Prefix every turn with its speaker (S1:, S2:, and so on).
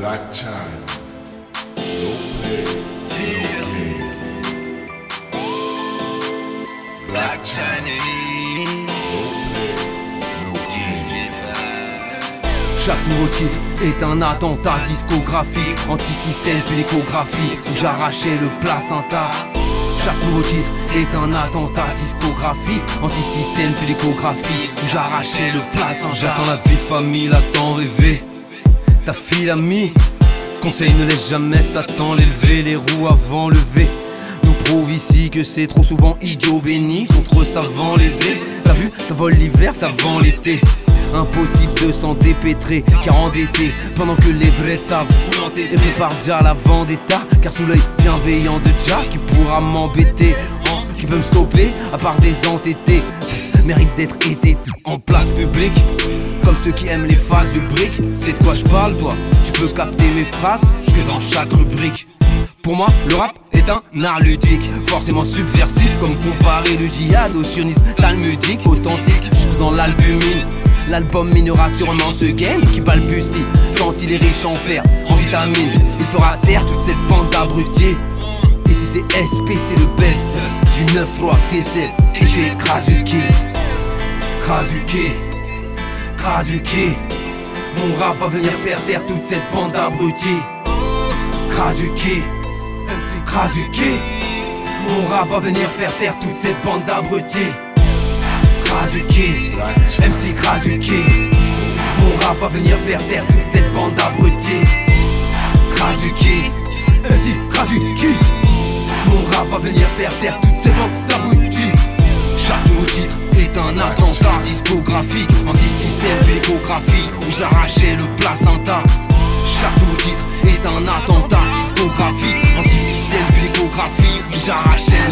S1: Black China. No pay, no gain. Black China. No pay, no gain.
S2: Chaque nouveau titre est un attentat discographique, anti-système puis l'échographie, où j'arrachais le placenta. Chaque nouveau titre est un attentat discographique, anti-système puis l'échographie, où j'arrachais le placenta. J'attends la vie de famille, la temps rêvé. Ta fille amie, conseil ne laisse jamais Satan l'élever, les roues avant levé. Nous prouve ici que c'est trop souvent idiot béni contre savant lésé. T'as vu, ça vole l'hiver, ça vend l'été. Impossible de s'en dépêtrer, car endetté, pendant que les vrais savent. Et prépare déjà la vendetta, car sous l'œil bienveillant de Jack, qui pourra m'embêter, hein, qui veut me stopper, à part des entêtés. Mérite d'être été en place publique, comme ceux qui aiment les phases de briques. C'est de quoi je parle, toi Tu peux capter mes phrases, que dans chaque rubrique. Pour moi, le rap est un art ludique, forcément subversif, comme comparer le djihad au sionisme talmudique, authentique, jusque dans l'albumine. L'album minera sûrement ce game qui balbutie quand il est riche en fer, en vitamines. Il fera taire toute cette bande d'abrutis. Ici c'est SP, c'est le best du 9-3 CSL et tu es Krasuki. Krasuki, Krasuki. Mon rap va venir faire taire toute cette bande d'abrutis. Krasuki, MC Krasuki. Mon rap va venir faire taire toute cette bande d'abrutis. Krasuki, MC Krasuki. Mon rap va venir faire taire toute cette bande d'abrutis. Krasuki, MC Krasuki. Mon rap va venir faire taire toutes ces bandes discographique, anti-système puis l'échographie, où j'arrachais le placenta. Chaque nouveau titre est un attentat discographique, anti-système puis l'échographie, où j'arrachais